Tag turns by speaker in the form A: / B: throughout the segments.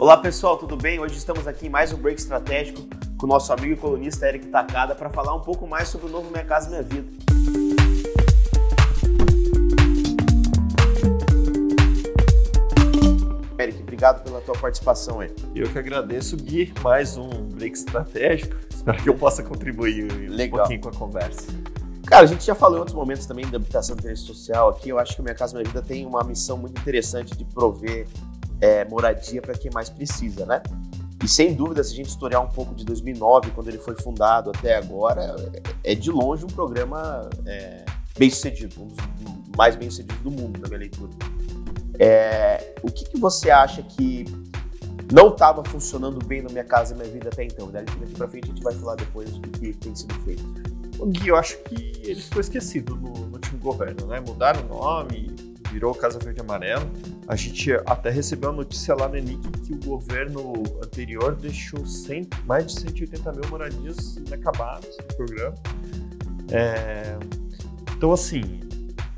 A: Olá pessoal, tudo bem? Hoje estamos aqui em mais um Break Estratégico com o nosso amigo e colunista Eric Takada para falar um pouco mais sobre o novo Minha Casa Minha Vida. Eric, obrigado pela tua participação aí.
B: Eu que agradeço, Gui, mais um Break Estratégico. Espero que eu possa contribuir Legal. um pouquinho com a conversa.
A: Cara, a gente já falou em outros momentos também da habitação de interesse social aqui. Eu acho que o Minha Casa Minha Vida tem uma missão muito interessante de prover é, moradia para quem mais precisa, né? E sem dúvida, se a gente historiar um pouco de 2009, quando ele foi fundado, até agora, é de longe um programa é, bem sucedido, um dos mais bem sucedidos do mundo, na minha leitura. É, o que, que, você acha que não estava funcionando bem na minha casa e minha vida até então? Daqui para frente a gente vai falar depois do que tem sido feito.
B: O Gui, eu acho que ele ficou esquecido no, no governo, né? Mudaram o nome, virou Casa Verde Amarelo. A gente até recebeu a notícia lá no ENIC que o governo anterior deixou 100, mais de 180 mil moradias inacabadas no programa. É, então, assim,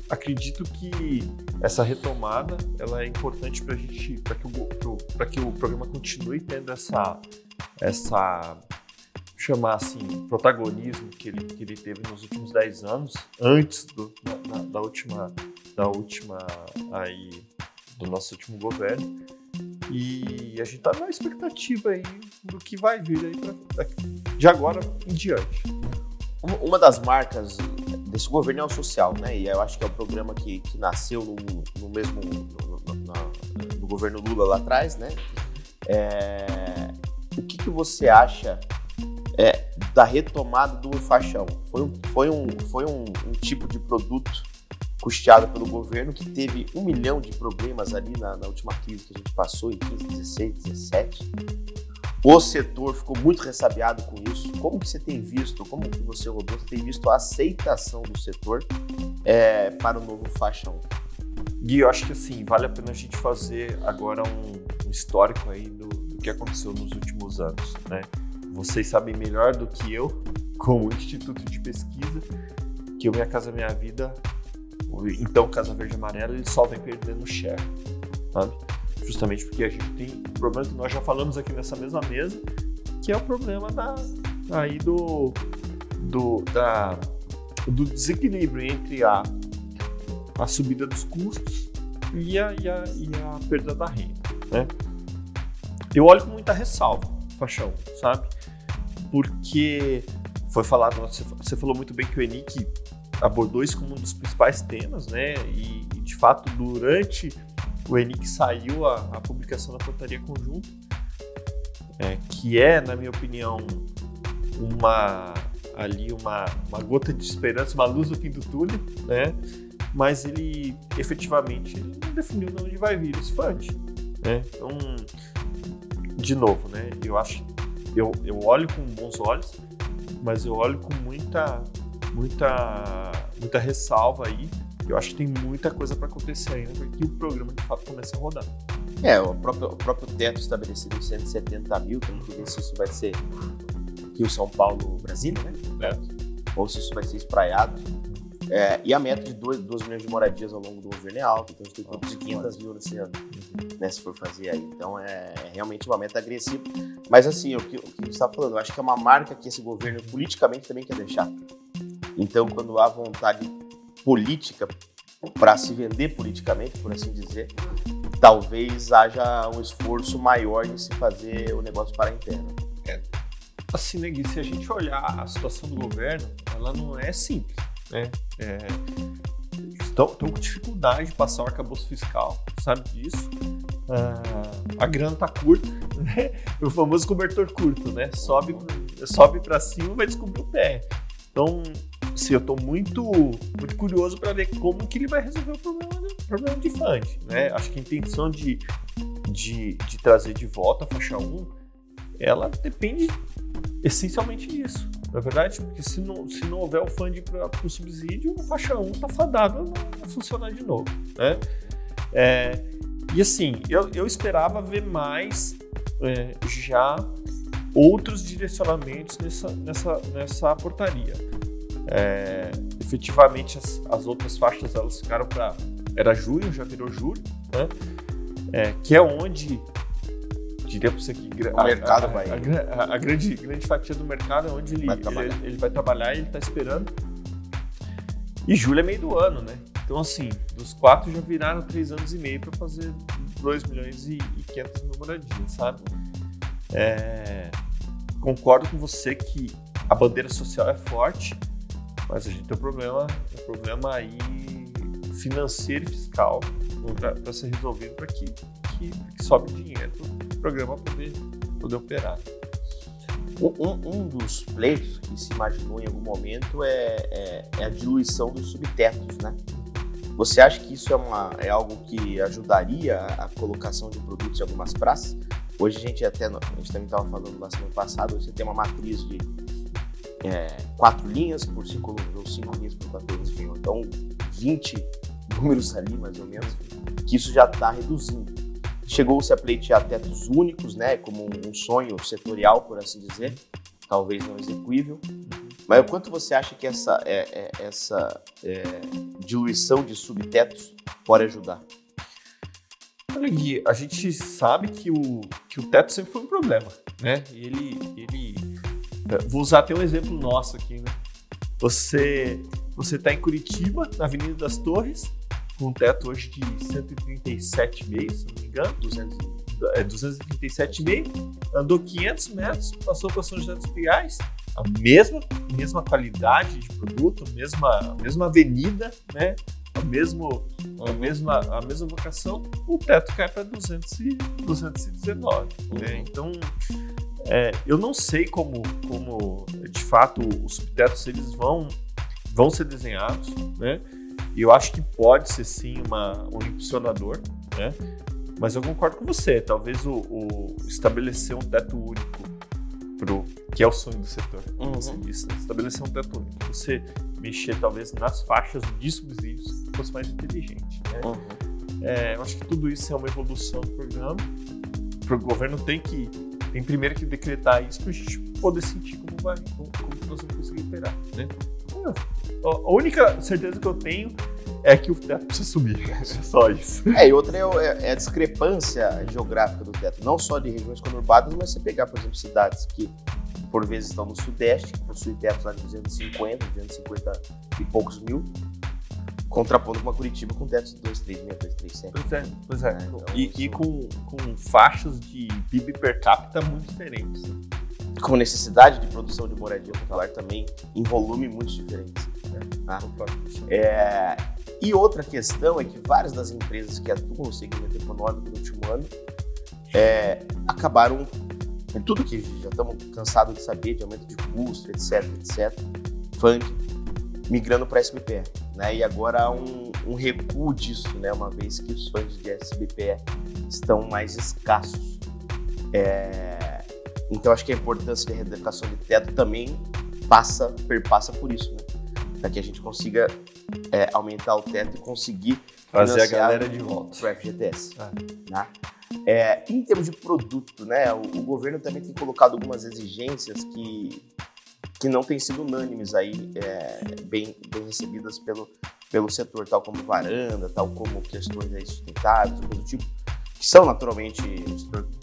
B: acredito que essa retomada ela é importante para gente, para que, o, que o programa continue tendo essa, essa chamar assim, protagonismo que ele, que ele teve nos últimos 10 anos, antes do, da, da, última, da última aí, do nosso último governo. E a gente está na expectativa aí do que vai vir aí pra, de agora em diante.
A: Uma das marcas desse governo é o social, né? E eu acho que é o programa que, que nasceu no, no mesmo no, no, no, governo Lula lá atrás, né? É, o que, que você acha é, da retomada do faixão. Foi um, foi um, foi um, um, tipo de produto custeado pelo governo que teve um milhão de problemas ali na, na última crise que a gente passou em 15, 16, 17. O setor ficou muito ressabiado com isso. Como que você tem visto, como que você, Rodolfo, tem visto a aceitação do setor é, para o novo faixão?
B: Gui, eu acho que assim, vale a pena a gente fazer agora um, um histórico aí do, do que aconteceu nos últimos anos, né? vocês sabem melhor do que eu, como instituto de pesquisa, que o Minha Casa Minha Vida, então Casa Verde Amarela, ele só vem perdendo share, sabe? Justamente porque a gente tem um problema que nós já falamos aqui nessa mesma mesa, que é o problema da, aí do, do, da, do desequilíbrio entre a, a subida dos custos e a, e a, e a perda da renda, né? Eu olho com muita ressalva, Faixão, sabe? porque foi falado, você falou muito bem que o ENIC abordou isso como um dos principais temas, né? E, e de fato, durante o ENIC saiu a, a publicação da portaria conjunta, é, que é, na minha opinião, uma ali uma, uma gota de esperança, uma luz no fim do túnel, né? Mas ele efetivamente ele não definiu de onde vai vir esse fund, né? Então, de novo, né? Eu acho eu, eu olho com bons olhos, mas eu olho com muita, muita, muita ressalva aí. Eu acho que tem muita coisa para acontecer ainda para que o programa de fato comece a rodar.
A: É, o próprio, o próprio teto estabelecido em 170 mil, que ver se isso vai ser Rio, São Paulo, Brasília, né? É. Ou se isso vai ser espraiado. É, e a meta de 2, 2 milhões de moradias ao longo do governo é alta, então a gente tem que produzir 500 mil nesse ano, né, se for fazer aí. Então é, é realmente uma meta agressiva. Mas assim, o que, o que você está falando, eu acho que é uma marca que esse governo politicamente também quer deixar. Então, quando há vontade política para se vender politicamente, por assim dizer, talvez haja um esforço maior de se fazer o negócio para a interna.
B: É. Assim, né, Gui, se a gente olhar a situação do governo, ela não é simples né? É, estão, estão com dificuldade de passar o arcabouço fiscal, sabe disso? Ah, a grana tá curta, né? O famoso cobertor curto, né? Sobe, sobe para cima vai descobrir o pé. Então, assim, eu estou muito, muito curioso para ver como que ele vai resolver o problema, o problema de fund, né? Acho que a intenção de, de, de trazer de volta a faixa 1, ela depende essencialmente disso. Na é verdade, porque se não, se não houver o fundo para o subsídio, a faixa 1 está fadada a funcionar de novo. Né? É, e assim, eu, eu esperava ver mais é, já outros direcionamentos nessa, nessa, nessa portaria. É, efetivamente, as, as, outras faixas elas ficaram para. Era junho, já virou julho, né? É, que é onde diria para você que
A: o a, mercado
B: a,
A: vai.
B: A, a, grande, grande fatia do mercado é onde ele vai trabalhar, ele, ele vai trabalhar e ele está esperando. E julho é meio do ano, né? Então, assim, dos quatro já viraram três anos e meio para fazer 2 milhões e, e 500 mil moradias, sabe? É, concordo com você que a bandeira social é forte, mas a gente tem um problema, um problema aí financeiro e fiscal para ser resolvido para que, que, que sobe dinheiro para o programa poder, poder operar.
A: Um, um, dos pleitos que se imaginou em algum momento é, é, é, a diluição dos subtetos, né? Você acha que isso é, uma, é algo que ajudaria a, colocação de produtos em algumas praças? Hoje a gente até, a gente também estava falando na semana passada, você tem uma matriz de é, quatro linhas por cinco números, ou cinco linhas por quatro linhas, enfim, então 20 números ali, mais ou menos, que isso já está reduzindo. Chegou-se a pleitear tetos únicos, né, como um sonho setorial, por assim dizer, talvez não execuível, mas o quanto você acha que essa, é, é, essa é, diluição de subtetos pode ajudar?
B: Olha, Gui, a gente sabe que o, que o teto sempre foi um problema, né? Ele, ele... É, vou usar até um exemplo nosso aqui, né? Você você está em Curitiba, na Avenida das Torres, com um teto hoje de 137,5, se não me engano, 200, é, 237,5, andou 500 metros, passou para São José dos Pinhais, a mesma, mesma qualidade de produto, a mesma, mesma avenida, né? A, mesmo, a, mesma, a mesma vocação, o teto cai para 219. Né? Então, é, eu não sei como, como, de fato, os subtetos eles vão, vão ser desenhados, né? E eu acho que pode ser sim uma, um impulsionador, né? Mas eu concordo com você. Talvez o, o estabelecer um teto único pro que é o sonho do setor, uhum. você disse, né? estabelecer um teto único, você mexer talvez nas faixas de subsídios fosse mais inteligente. Né? Uhum. É, eu acho que tudo isso é uma evolução do programa. O governo tem que tem primeiro que decretar isso para a gente poder sentir como vai, como, como nós vamos conseguir operar, né? A única certeza que eu tenho é que o teto precisa subir. É só isso.
A: É, e outra é, é, é, a discrepância geográfica do teto, não só de regiões conurbadas, mas você pegar, por exemplo, cidades que por vezes estão no Sudeste, que possuem tetos lá de 250, 250 e poucos mil, contrapondo com uma Curitiba com tetos de 236, 237.
B: Pois é, pois é. é então, e, isso... e com, com faixas de PIB per capita muito diferentes.
A: Com necessidade de produção de moradia popular também em volume muito diferentes. Né? Ah. É, e outra questão é que várias das empresas que atuam no segmento econômico no último ano é, acabaram é tudo que já estamos cansados de saber, de aumento de custo, etc, etc, fund, migrando para SBPE. Né? E agora há um, um, recuo disso, né? uma vez que os fundos de SBPE estão mais escassos. É... Então acho que a importância da reeducação de teto também passa, perpassa por isso, né? para que a gente consiga é, aumentar o teto e conseguir
B: fazer a galera de volta
A: para o FGTS. Ah. Né? É, em termos de produto, né, o, o, governo também tem colocado algumas exigências que, que não têm sido unânimes aí, é, bem, bem recebidas pelo, pelo setor, tal como varanda, tal como questões aí sustentáveis, coisa do tipo, que são naturalmente,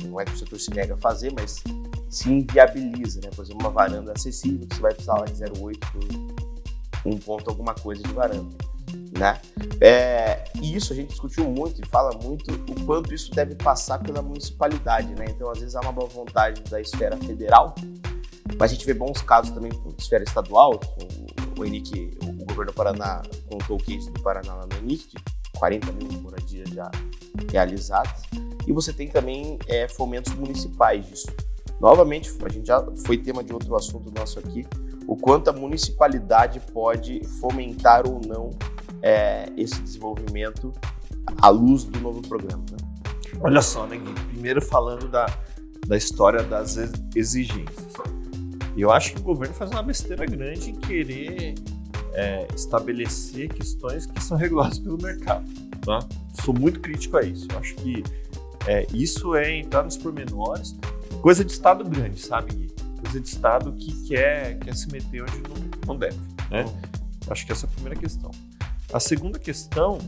A: não é que o setor se nega a fazer, mas se inviabiliza, né? Por exemplo, uma varanda acessível, que você vai precisar lá de 0,8 por um ponto alguma coisa de varanda né? É, e isso a gente discutiu muito e fala muito o quanto isso deve passar pela municipalidade, né? Então, às vezes há uma boa vontade da esfera federal, mas a gente vê bons casos também na esfera estadual. O, o o, governo do Paraná contou o case do Paraná lá no ENIC, de 40 mil moradias já realizadas. E você tem também é, fomentos municipais disso. Novamente, a gente já foi tema de outro assunto nosso aqui, o quanto a municipalidade pode fomentar ou não é, esse desenvolvimento à luz do novo programa. Né?
B: Olha só, né, Gui? Primeiro falando da, da história das exigências. Eu acho que o governo faz uma besteira grande em querer é, estabelecer questões que são reguladas pelo mercado. Tá? Sou muito crítico a isso. Eu acho que é, isso é entrar nos pormenores. Coisa de Estado grande, sabe, Gui? Coisa de Estado que quer, quer se meter onde não, não deve. Né? Acho que essa é a primeira questão. A segunda questão,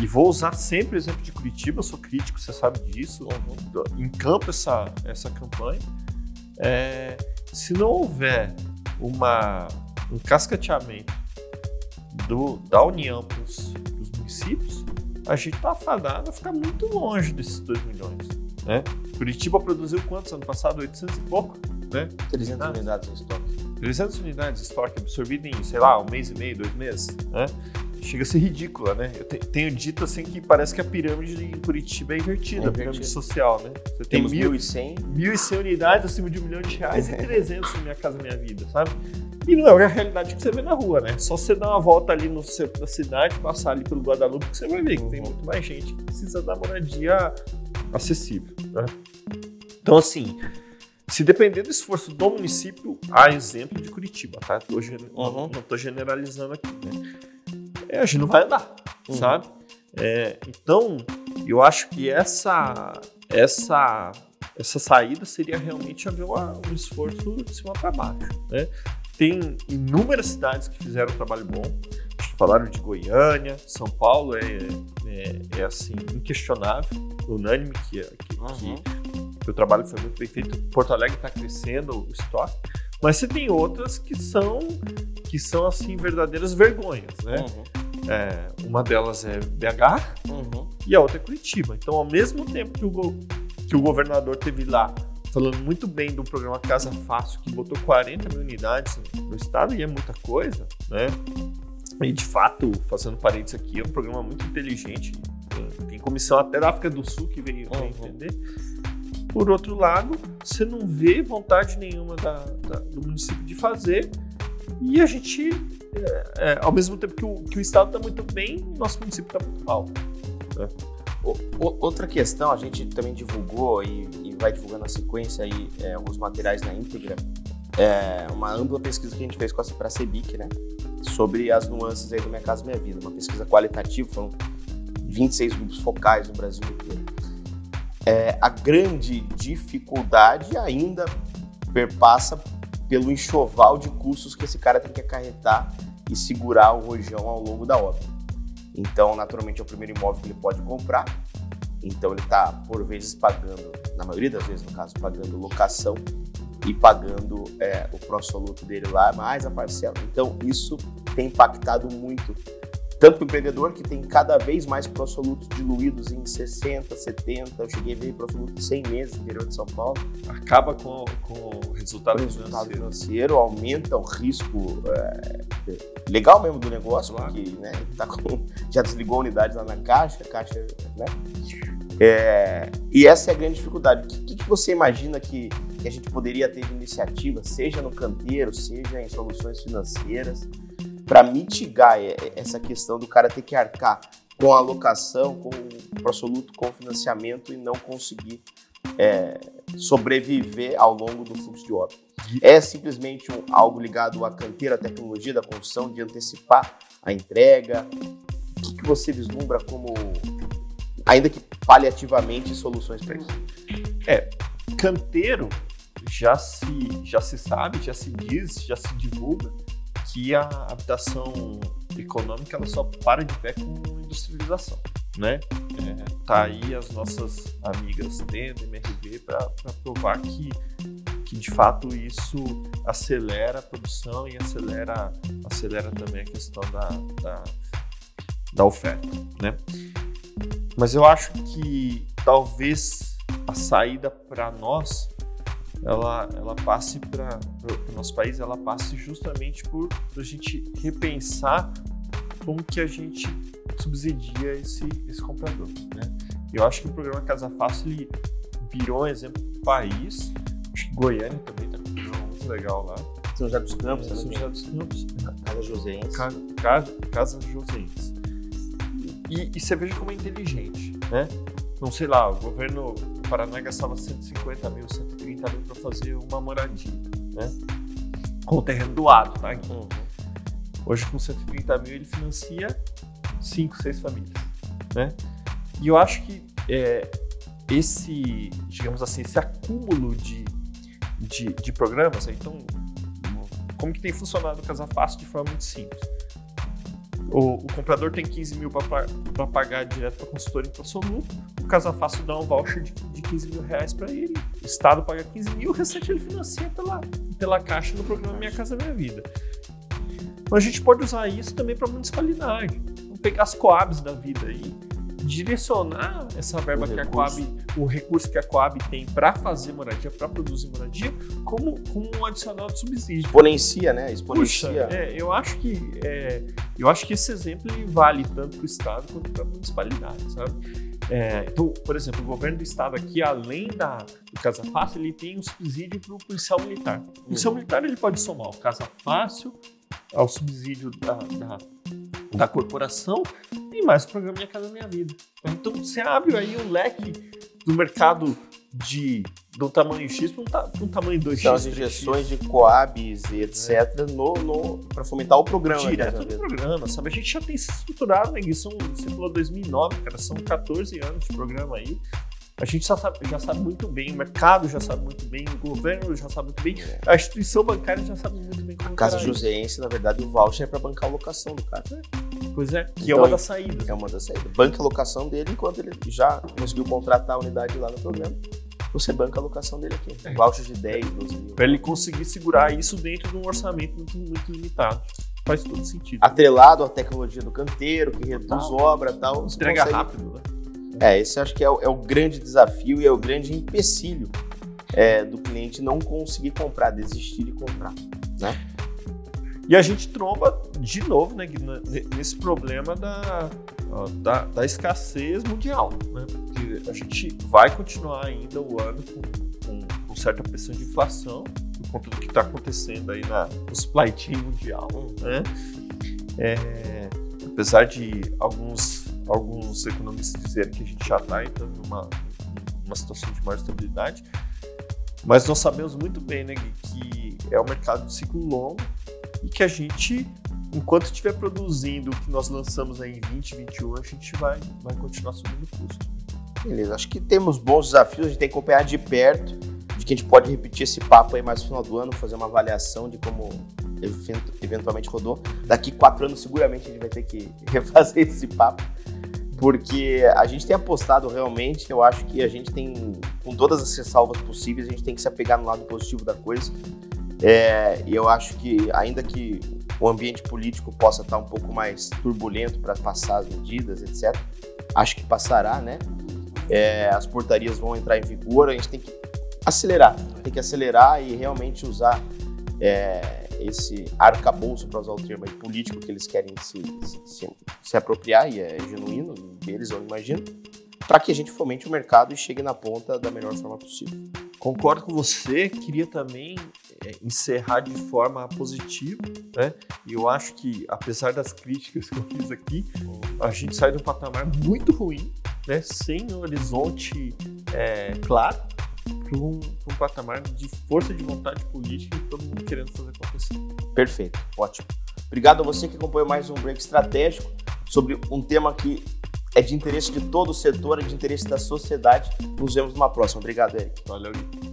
B: e vou usar sempre o exemplo de Curitiba, eu sou crítico, você sabe disso, uhum. encampo essa, essa campanha. É, se não houver uma, um cascateamento do, da União para os municípios, a gente está afadado a ficar muito longe desses 2 milhões. Né? Curitiba produziu quantos ano passado? 800 e pouco? Né?
A: 300 unidades em estoque.
B: 300 unidades de estoque absorvido em, sei lá, um mês e meio, dois meses. Né? Chega a ser ridícula, né? Eu tenho dito assim que parece que a pirâmide em Curitiba é invertida, é a pirâmide social, né?
A: Você tem mil, 1.100
B: 1.100 unidades acima de um milhão de reais e 300 no Minha Casa Minha Vida, sabe? E não é a realidade que você vê na rua, né? Só você dar uma volta ali no centro da cidade, passar ali pelo Guadalupe, que você vai ver que tem muito mais gente que precisa da moradia acessível, né? Então, assim, se depender do esforço do município, há exemplo de Curitiba, tá? Uhum. Não estou generalizando aqui, né? É, a gente não vai andar, uhum. sabe? É, então, eu acho que essa, essa, essa saída seria realmente haver um esforço de cima para baixo, né? Tem inúmeras cidades que fizeram um trabalho bom. Falaram de Goiânia, São Paulo é, é, é assim, inquestionável, unânime que, que, uhum. que, que, o trabalho foi muito bem feito. Porto Alegre está crescendo o estoque, mas você tem outras que são que são assim verdadeiras vergonhas, né? Uhum. É, uma delas é BH uhum. e a outra é Curitiba. Então, ao mesmo tempo que o, que o governador teve lá falando muito bem do programa Casa Fácil, que botou 40 mil unidades no estado, e é muita coisa, né? E de fato, fazendo parênteses aqui, é um programa muito inteligente. Tem comissão até da África do Sul que veio, uhum. entender. Por outro lado, você não vê vontade nenhuma da, da, do município de fazer e a gente é, é, ao mesmo tempo que o, que o Estado está muito bem, o nosso município está muito mal. Né?
A: O, outra questão, a gente também divulgou e, e vai divulgando na sequência aí é, alguns materiais na íntegra, é uma ampla pesquisa que a gente fez com a, para a CEBIC, né? Sobre as nuances aí do Minha Casa Minha Vida. Uma pesquisa qualitativa, foram 26 grupos focais no Brasil inteiro. É, a grande dificuldade ainda perpassa pelo enxoval de custos que esse cara tem que acarretar e segurar o rojão ao longo da obra. Então, naturalmente, é o primeiro imóvel que ele pode comprar. Então, ele está, por vezes, pagando, na maioria das vezes, no caso, pagando locação e pagando é, o pró-soluto dele lá, mais a parcela. Então, isso tem impactado muito tanto o empreendedor que tem cada vez mais prosolutos diluídos em 60, 70, eu cheguei a ver prosolutos de 100 meses no interior de São Paulo.
B: Acaba com, com o resultado,
A: o resultado financeiro. financeiro. aumenta o risco é, legal mesmo do negócio, claro. porque né, tá com, já desligou a unidade lá na caixa, caixa, né? É, e essa é a grande dificuldade. O que, que você imagina que, que a gente poderia ter de iniciativa, seja no canteiro, seja em soluções financeiras, para mitigar essa questão do cara ter que arcar com a alocação, com o prosoluto, com o financiamento e não conseguir é, sobreviver ao longo do fluxo de obra. É simplesmente um, algo ligado à canteira, à tecnologia da construção, de antecipar a entrega. O que, que você vislumbra como, ainda que paliativamente, soluções para isso?
B: É, canteiro já se, já se sabe, já se diz, já se divulga que a habitação econômica ela só para de pé com industrialização, né? É, tá aí as nossas amigas dentro MRV para provar que, que de fato isso acelera a produção e acelera, acelera também a questão da, da, da oferta, né? Mas eu acho que talvez a saída para nós ela, ela passe para o nosso país, ela passe justamente por a gente repensar como que a gente subsidia esse, esse comprador. Né? Eu acho que o programa Casa Fácil ele virou um exemplo do país. Acho que Goiânia também está com um programa muito legal lá.
A: São José dos Campos,
B: São José dos Campos.
A: Casa Joséense.
B: Casa, casa, casa Joséense. E, e você veja como é inteligente, né? Não sei lá, o governo Paraná gastava 150 mil, 130 mil para fazer uma moradia, né? Com o terreno doado, tá? Uhum. Hoje, com 130 mil, ele financia 5, 6 famílias, né? E eu acho que é, esse, digamos assim, esse acúmulo de, de, de programas, então, como que tem funcionado o Casa Fácil de forma muito simples? o, o comprador tem 15 mil para pagar direto para a consultora em absoluto, o Casa Fácil dá um voucher de, de 15 mil reais para ele, o Estado paga 15 mil, o restante ele financia pela, pela caixa no programa Minha Casa Minha Vida. Então a gente pode usar isso também para municipalidade. Vamos pegar as coabs da vida aí, direcionar essa verba o que recurso. a Coab, o recurso que a Coab tem para fazer moradia, para produzir moradia, como, como um adicional de subsídio.
A: Exponencia, né? Exponencia.
B: Puxa, é, eu acho que é, eu acho que esse exemplo vale tanto para o estado quanto para a municipalidade, sabe? É, então, por exemplo, o governo do estado aqui, além da, do Casa Fácil, ele tem um subsídio para o policial militar. O policial uhum. militar ele pode somar o Casa Fácil ao subsídio da, da, da corporação e mais o programa Minha Casa Minha Vida. Então você abre aí um leque do mercado de do tamanho X para um, ta, um, tamanho 2X.
A: São as injeções de Coabs e etc. É. no, no, para fomentar o programa.
B: Direto no programa, sabe? A gente já tem se estruturado, né? São, você falou 2009, cara, são 14 anos de programa aí. A gente já sabe, já sabe muito bem, o mercado já sabe muito bem, o governo já sabe muito bem, é. a instituição bancária já sabe muito bem como
A: A Casa Joseense, na verdade, o voucher é para bancar a locação do cara.
B: Pois é, que então, é uma das saídas.
A: É uma das saídas. Banca a locação dele enquanto ele já conseguiu contratar a unidade lá no programa. Você banca a locação dele aqui. É. Voucher de 10, 12 mil.
B: Para ele conseguir segurar isso dentro de um orçamento muito, muito limitado faz todo sentido.
A: Atrelado à tecnologia do canteiro, que reduz obra e tal.
B: Entrega consegue... rápido, né?
A: É, esse acho que é o, é o grande desafio e é o grande empecilho é, do cliente não conseguir comprar, desistir de comprar, né?
B: E a gente tromba de novo né, nesse problema da, da, da escassez mundial, né? Porque a gente vai continuar ainda o ano com, com, com certa pressão de inflação por conta do que está acontecendo aí na, no supply chain mundial, né? É, apesar de alguns alguns economistas dizerem que a gente já está entrando numa, numa situação de maior estabilidade, mas nós sabemos muito bem né, que é um mercado de ciclo longo e que a gente, enquanto estiver produzindo o que nós lançamos aí em 2021, a gente vai, vai continuar subindo o custo.
A: Beleza, acho que temos bons desafios, a gente tem que acompanhar de perto, de que a gente pode repetir esse papo aí mais no final do ano, fazer uma avaliação de como eventualmente rodou. Daqui quatro anos, seguramente, a gente vai ter que refazer esse papo porque a gente tem apostado realmente, eu acho que a gente tem, com todas as ressalvas possíveis, a gente tem que se apegar no lado positivo da coisa. É, eu acho que, ainda que o ambiente político possa estar um pouco mais turbulento para passar as medidas, etc., acho que passará, né? É, as portarias vão entrar em vigor, a gente tem que acelerar, tem que acelerar e realmente usar é, esse arcabouço, para usar o termo político que eles querem se, se, se apropriar, e é genuíno deles, eu imagino, para que a gente fomente o mercado e chegue na ponta da melhor forma possível.
B: Concordo com você, queria também encerrar de forma positiva, né? E eu acho que, apesar das críticas que eu fiz aqui, a gente sai de um patamar muito ruim, né? Sem um horizonte é, claro, para um, um, patamar de força de vontade política e todo mundo querendo fazer acontecer.
A: Perfeito, ótimo. Obrigado a você que acompanhou mais um break estratégico sobre um tema que é de interesse de todo o setor, é de interesse da sociedade. Nos vemos numa próxima. Obrigado, Eric.
B: Valeu, Gui.